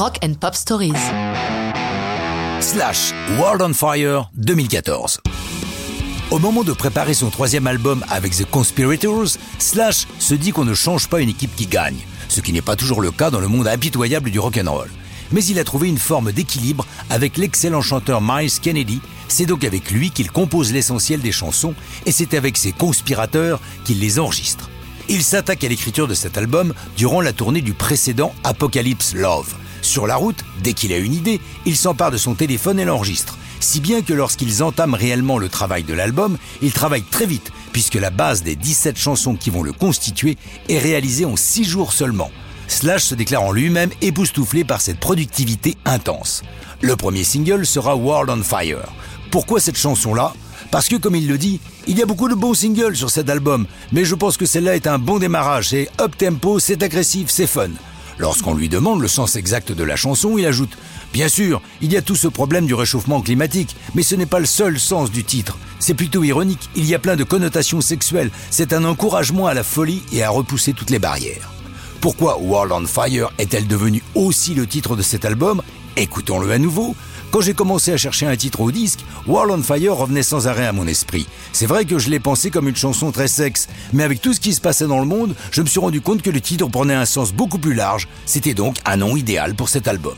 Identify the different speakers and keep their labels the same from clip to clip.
Speaker 1: Rock and Pop Stories.
Speaker 2: Slash World on Fire 2014. Au moment de préparer son troisième album avec The Conspirators, Slash se dit qu'on ne change pas une équipe qui gagne, ce qui n'est pas toujours le cas dans le monde impitoyable du rock'n'roll. Mais il a trouvé une forme d'équilibre avec l'excellent chanteur Miles Kennedy. C'est donc avec lui qu'il compose l'essentiel des chansons et c'est avec ses conspirateurs qu'il les enregistre. Il s'attaque à l'écriture de cet album durant la tournée du précédent Apocalypse Love. Sur la route, dès qu'il a une idée, il s'empare de son téléphone et l'enregistre. Si bien que lorsqu'ils entament réellement le travail de l'album, ils travaillent très vite, puisque la base des 17 chansons qui vont le constituer est réalisée en 6 jours seulement. Slash se déclare en lui-même époustouflé par cette productivité intense. Le premier single sera World on Fire. Pourquoi cette chanson-là? Parce que, comme il le dit, il y a beaucoup de bons singles sur cet album, mais je pense que celle-là est un bon démarrage. C'est up-tempo, c'est agressif, c'est fun. Lorsqu'on lui demande le sens exact de la chanson, il ajoute Bien sûr, il y a tout ce problème du réchauffement climatique, mais ce n'est pas le seul sens du titre. C'est plutôt ironique, il y a plein de connotations sexuelles, c'est un encouragement à la folie et à repousser toutes les barrières. Pourquoi World on Fire est-elle devenue aussi le titre de cet album? Écoutons-le à nouveau. Quand j'ai commencé à chercher un titre au disque, World on Fire revenait sans arrêt à mon esprit. C'est vrai que je l'ai pensé comme une chanson très sexe, mais avec tout ce qui se passait dans le monde, je me suis rendu compte que le titre prenait un sens beaucoup plus large. C'était donc un nom idéal pour cet album.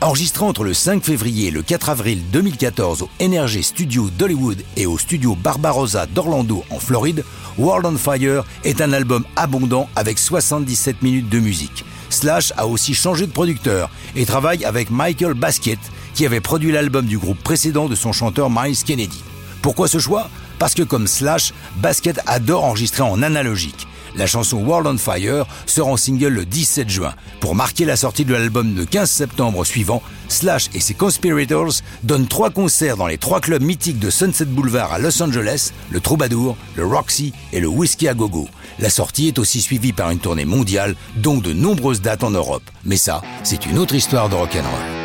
Speaker 2: Enregistré entre le 5 février et le 4 avril 2014 au Energy Studio d'Hollywood et au studio Barbarossa d'Orlando en Floride, World on Fire est un album abondant avec 77 minutes de musique. Slash a aussi changé de producteur et travaille avec Michael Basket, qui avait produit l'album du groupe précédent de son chanteur Miles Kennedy. Pourquoi ce choix? Parce que comme Slash, Basket adore enregistrer en analogique. La chanson World on Fire sera en single le 17 juin. Pour marquer la sortie de l'album le 15 septembre suivant, Slash et ses Conspirators donnent trois concerts dans les trois clubs mythiques de Sunset Boulevard à Los Angeles, le Troubadour, le Roxy et le Whiskey à Gogo. La sortie est aussi suivie par une tournée mondiale, dont de nombreuses dates en Europe. Mais ça, c'est une autre histoire de rock'n'roll.